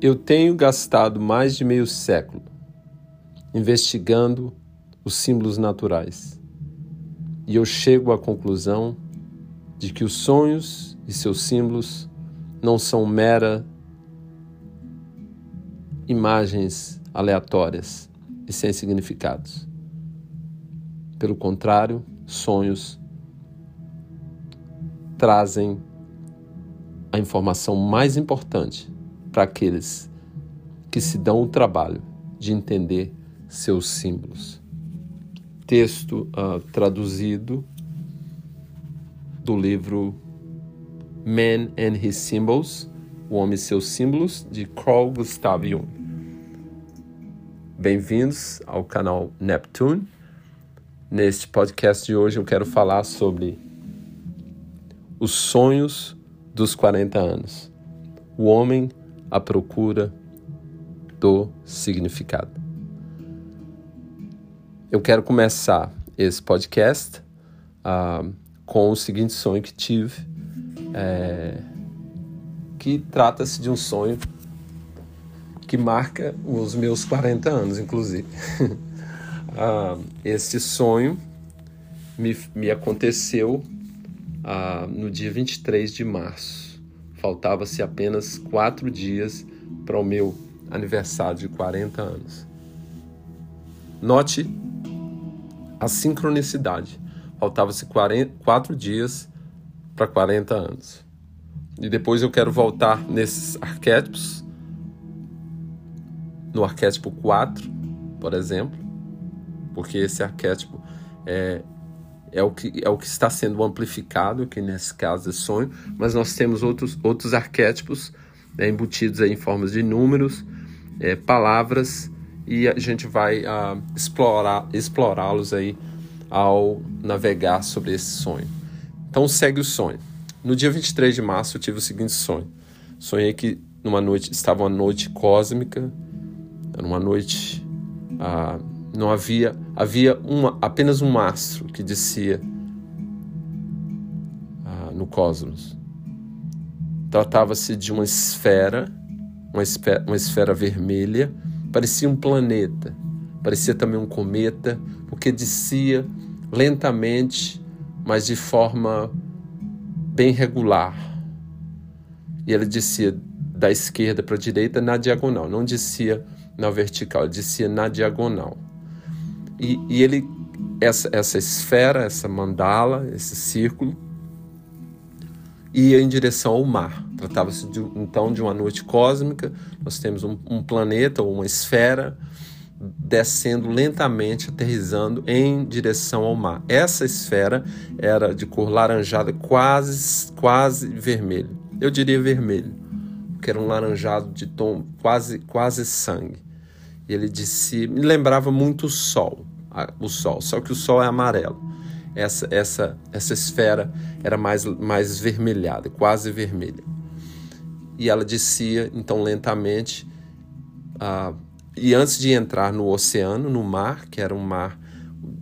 Eu tenho gastado mais de meio século investigando os símbolos naturais e eu chego à conclusão de que os sonhos e seus símbolos não são mera imagens aleatórias e sem significados. Pelo contrário, sonhos trazem a informação mais importante para aqueles que se dão o trabalho de entender seus símbolos. Texto uh, traduzido do livro Man and His Symbols, O Homem e Seus Símbolos, de Carl Gustav Jung. Bem-vindos ao canal Neptune. Neste podcast de hoje eu quero falar sobre os sonhos dos 40 anos. O homem à procura do significado. Eu quero começar esse podcast uh, com o seguinte sonho que tive, é, que trata-se de um sonho que marca os meus 40 anos, inclusive. uh, este sonho me, me aconteceu uh, no dia 23 de março Faltava-se apenas quatro dias para o meu aniversário de 40 anos. Note a sincronicidade. Faltava-se quatro dias para 40 anos. E depois eu quero voltar nesses arquétipos, no arquétipo 4, por exemplo, porque esse arquétipo é, é o que, é o que está sendo amplificado, que nesse caso é sonho, mas nós temos outros, outros arquétipos né, embutidos em formas de números, é, palavras, e a gente vai uh, explorar, explorá-los aí ao navegar sobre esse sonho. Então segue o sonho. No dia 23 de março eu tive o seguinte sonho. Sonhei que numa noite, estava uma noite cósmica, era uma noite... Uh, não havia havia uma, apenas um astro que descia ah, no cosmos. Tratava-se de uma esfera, uma esfera, uma esfera vermelha, parecia um planeta, parecia também um cometa, porque descia lentamente, mas de forma bem regular. E ele descia da esquerda para a direita na diagonal, não descia na vertical, descia na diagonal. E, e ele, essa, essa esfera, essa mandala, esse círculo, ia em direção ao mar. Tratava-se então de uma noite cósmica. Nós temos um, um, planeta ou uma esfera descendo lentamente, aterrizando em direção ao mar. Essa esfera era de cor laranjada, quase, quase vermelho. Eu diria vermelho, porque era um laranjado de tom quase, quase sangue. E ele disse, me lembrava muito o sol, o sol, só que o sol é amarelo. Essa essa essa esfera era mais mais vermelhada, quase vermelha. E ela descia então lentamente uh, e antes de entrar no oceano, no mar, que era um mar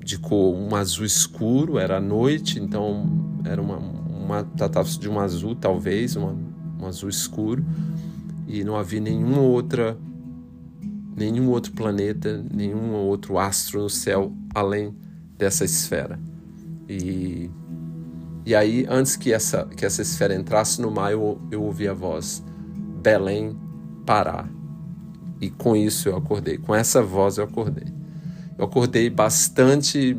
de cor um azul escuro, era noite, então era uma, uma tratava-se de um azul talvez, uma, um azul escuro e não havia nenhuma outra nenhum outro planeta, nenhum outro astro no céu além dessa esfera. E, e aí, antes que essa, que essa esfera entrasse no mar, eu, eu ouvi a voz: Belém, Pará. E com isso eu acordei, com essa voz eu acordei. Eu acordei bastante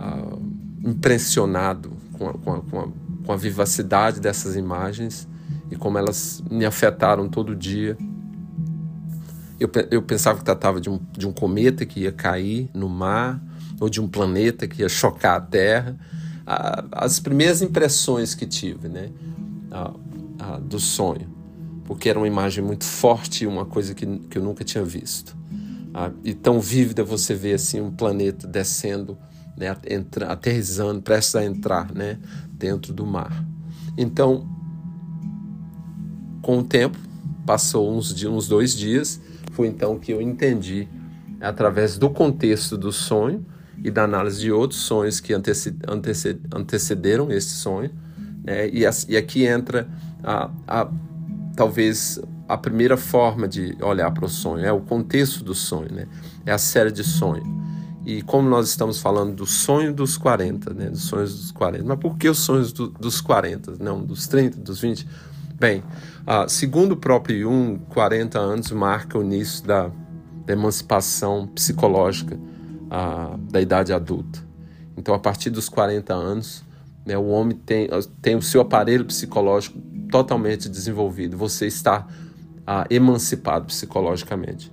uh, impressionado com a, com, a, com, a, com a vivacidade dessas imagens e como elas me afetaram todo dia eu, eu pensava que tratava de um, de um cometa que ia cair no mar, ou de um planeta que ia chocar a Terra. as primeiras impressões que tive né, do sonho, porque era uma imagem muito forte, uma coisa que, que eu nunca tinha visto. e tão vívida você vê assim um planeta descendo, né, entra, aterrizando, prestes a entrar né, dentro do mar. Então, com o tempo, passou uns, uns dois dias, foi então que eu entendi, através do contexto do sonho e da análise de outros sonhos que antecederam esse sonho. Né? E, e, aqui entra a, a, talvez a primeira forma de olhar para o sonho, é o contexto do sonho, né? é a série de sonho. E como nós estamos falando do sonho dos 40, né? dos sonhos dos 40, mas por que os sonhos do, dos 40, não dos 30, dos 20? Bem, uh, segundo o próprio Jung, 40 anos marca o início da, da emancipação psicológica uh, da idade adulta. Então, a partir dos 40 anos, né, o homem tem, tem o seu aparelho psicológico totalmente desenvolvido. Você está emancipado psicologicamente.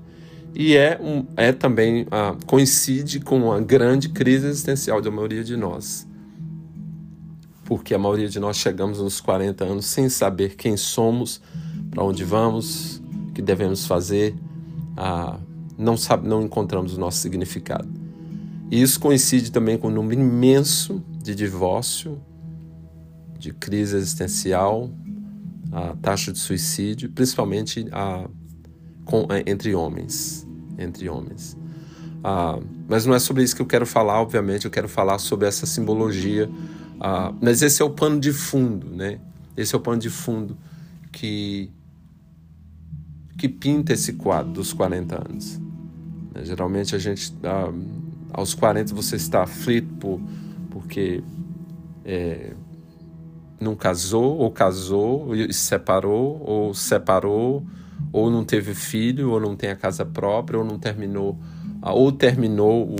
E é, um, é também coincide com uma grande crise existencial da maioria de nós porque a maioria de nós chegamos nos 40 anos sem saber quem somos, para onde vamos, o que devemos fazer, ah, não, sabe, não encontramos o nosso significado. E isso coincide também com o número imenso de divórcio, de crise existencial, a taxa de suicídio, principalmente a, com, entre homens, entre homens. Ah, mas não é sobre isso que eu quero falar, obviamente, eu quero falar sobre essa simbologia ah, mas esse é o pano de fundo, né? Esse é o pano de fundo que, que pinta esse quadro dos 40 anos. Né? Geralmente a gente, ah, aos 40 você está aflito por, porque é, não casou, ou casou, e se separou, ou separou, ou não teve filho, ou não tem a casa própria, ou não terminou, ah, ou terminou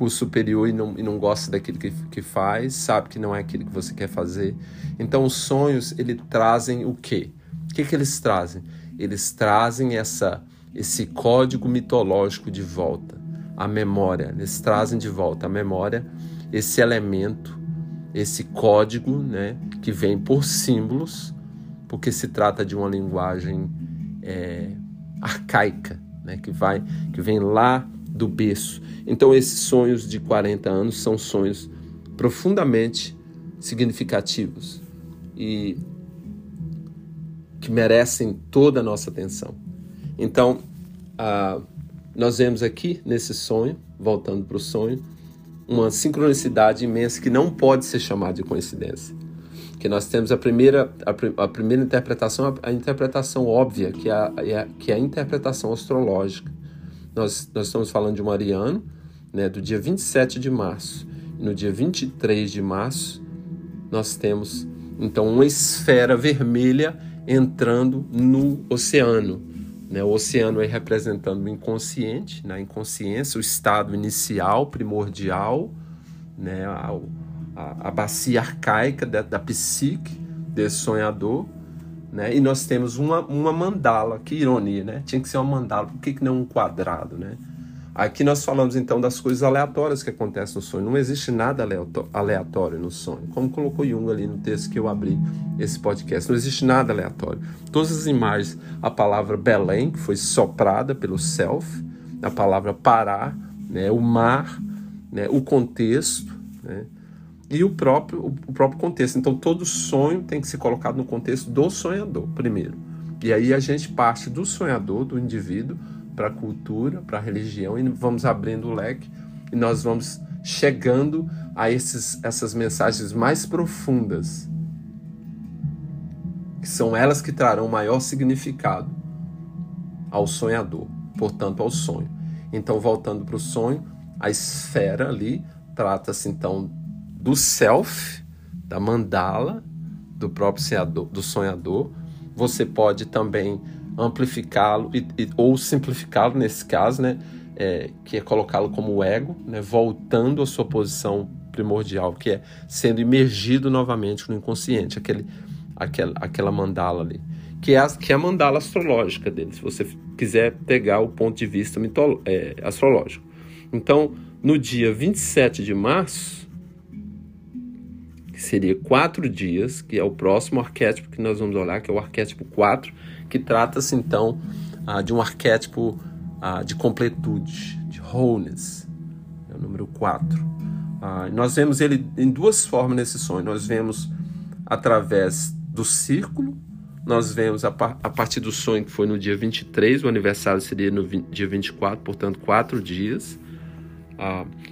curso superior e não, e não gosta daquilo que, que faz, sabe que não é aquilo que você quer fazer. Então, os sonhos, eles trazem o quê? O que, que eles trazem? Eles trazem essa, esse código mitológico de volta, a memória. Eles trazem de volta a memória, esse elemento, esse código, né, que vem por símbolos, porque se trata de uma linguagem é, arcaica, né, que vai, que vem lá do berço. Então, esses sonhos de 40 anos são sonhos profundamente significativos e que merecem toda a nossa atenção. Então, ah, nós vemos aqui nesse sonho, voltando para o sonho, uma sincronicidade imensa que não pode ser chamada de coincidência. Que nós temos a primeira, a, a primeira interpretação, a, a, interpretação óbvia, que é a, é que é a interpretação astrológica. Nós, nós estamos falando de um ariano, né, do dia 27 de março. No dia 23 de março, nós temos então uma esfera vermelha entrando no oceano. Né? O oceano aí representando o inconsciente, na né? inconsciência, o estado inicial, primordial, né? a, a, a bacia arcaica da, da psique desse sonhador. Né? E nós temos uma, uma mandala, que ironia, né? Tinha que ser uma mandala, por que, que não um quadrado, né? Aqui nós falamos então das coisas aleatórias que acontecem no sonho. Não existe nada aleatório no sonho. Como colocou Jung ali no texto que eu abri esse podcast. Não existe nada aleatório. Todas as imagens, a palavra Belém, que foi soprada pelo self, a palavra parar, né, o mar, né, o contexto, né, e o próprio, o próprio contexto. Então, todo sonho tem que ser colocado no contexto do sonhador, primeiro. E aí a gente parte do sonhador, do indivíduo, para a cultura, para a religião, e vamos abrindo o leque e nós vamos chegando a esses, essas mensagens mais profundas, que são elas que trarão maior significado ao sonhador, portanto, ao sonho. Então, voltando para o sonho, a esfera ali trata-se então do self, da mandala, do próprio sonhador, do sonhador. Você pode também amplificá-lo ou simplificá-lo nesse caso, né? É, que é colocá-lo como ego, né? voltando à sua posição primordial, que é sendo imergido novamente no inconsciente, aquele, aquela, aquela mandala ali. Que é, a, que é a mandala astrológica dele, se você quiser pegar o ponto de vista mitolo, é, astrológico. Então, no dia 27 de março, que seria quatro dias, que é o próximo arquétipo que nós vamos olhar, que é o arquétipo 4, que trata-se então ah, de um arquétipo ah, de completude, de wholeness, é o número 4. Ah, nós vemos ele em duas formas nesse sonho. Nós vemos através do círculo, nós vemos a, par a partir do sonho que foi no dia 23, o aniversário seria no dia 24, portanto, quatro dias.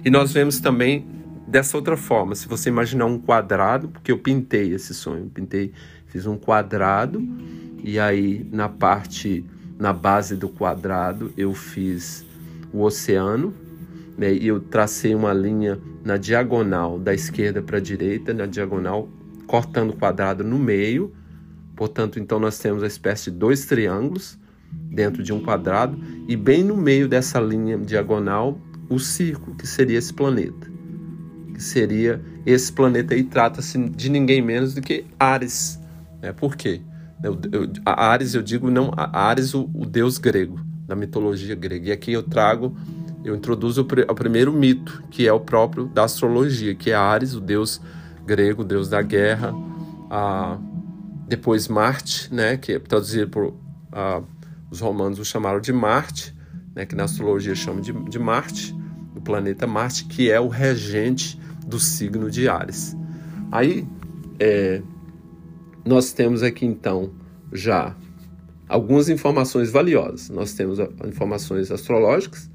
E nós vemos também dessa outra forma. Se você imaginar um quadrado, porque eu pintei esse sonho, pintei, fiz um quadrado e aí na parte, na base do quadrado, eu fiz o oceano né, e eu tracei uma linha na diagonal da esquerda para a direita, na diagonal cortando o quadrado no meio. Portanto, então nós temos a espécie de dois triângulos dentro de um quadrado e bem no meio dessa linha diagonal o círculo que seria esse planeta seria esse planeta aí trata-se de ninguém menos do que Ares. Né? Por quê? Eu, eu, Ares, eu digo não, Ares, o, o, deus grego, da mitologia grega. E aqui eu trago, eu introduzo o, o primeiro mito, que é o próprio da astrologia, que é Ares, o deus grego, o deus da guerra. A, depois Marte, né, que é traduzido por os romanos o chamaram de Marte, né, que na astrologia chama de, de Marte, o planeta Marte, que é o regente do signo de Ares. Aí é, nós temos aqui então já algumas informações valiosas. Nós temos informações astrológicas,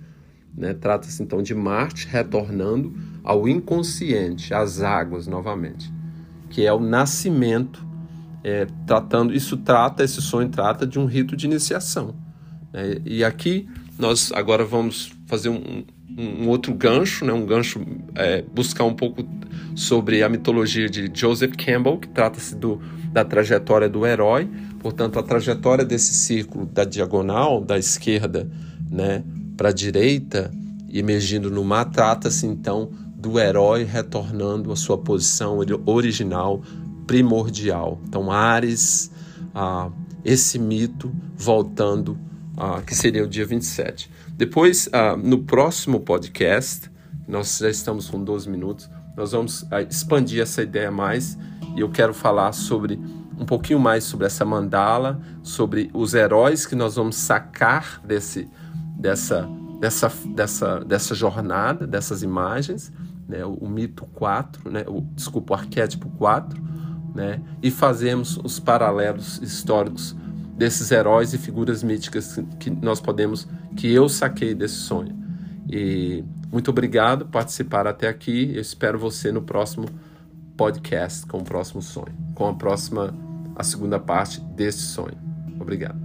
né? trata-se então de Marte retornando ao inconsciente, às águas novamente, que é o nascimento. É, tratando isso trata esse sonho trata de um rito de iniciação né? e aqui nós agora vamos fazer um, um outro gancho, né, um gancho, é, buscar um pouco sobre a mitologia de Joseph Campbell, que trata-se da trajetória do herói, portanto, a trajetória desse círculo da diagonal, da esquerda né, para a direita, emergindo no mar, trata-se então do herói retornando à sua posição original, primordial. Então, Ares, ah, esse mito voltando, ah, que seria o dia 27. Depois, uh, no próximo podcast, nós já estamos com 12 minutos, nós vamos uh, expandir essa ideia mais e eu quero falar sobre um pouquinho mais sobre essa mandala, sobre os heróis que nós vamos sacar desse, dessa, dessa, dessa, dessa jornada, dessas imagens, né, o, o mito 4, né, o, desculpa, o arquétipo 4, né, e fazemos os paralelos históricos desses heróis e figuras míticas que nós podemos, que eu saquei desse sonho. E muito obrigado por participar até aqui. Eu espero você no próximo podcast com o próximo sonho, com a próxima, a segunda parte desse sonho. Obrigado.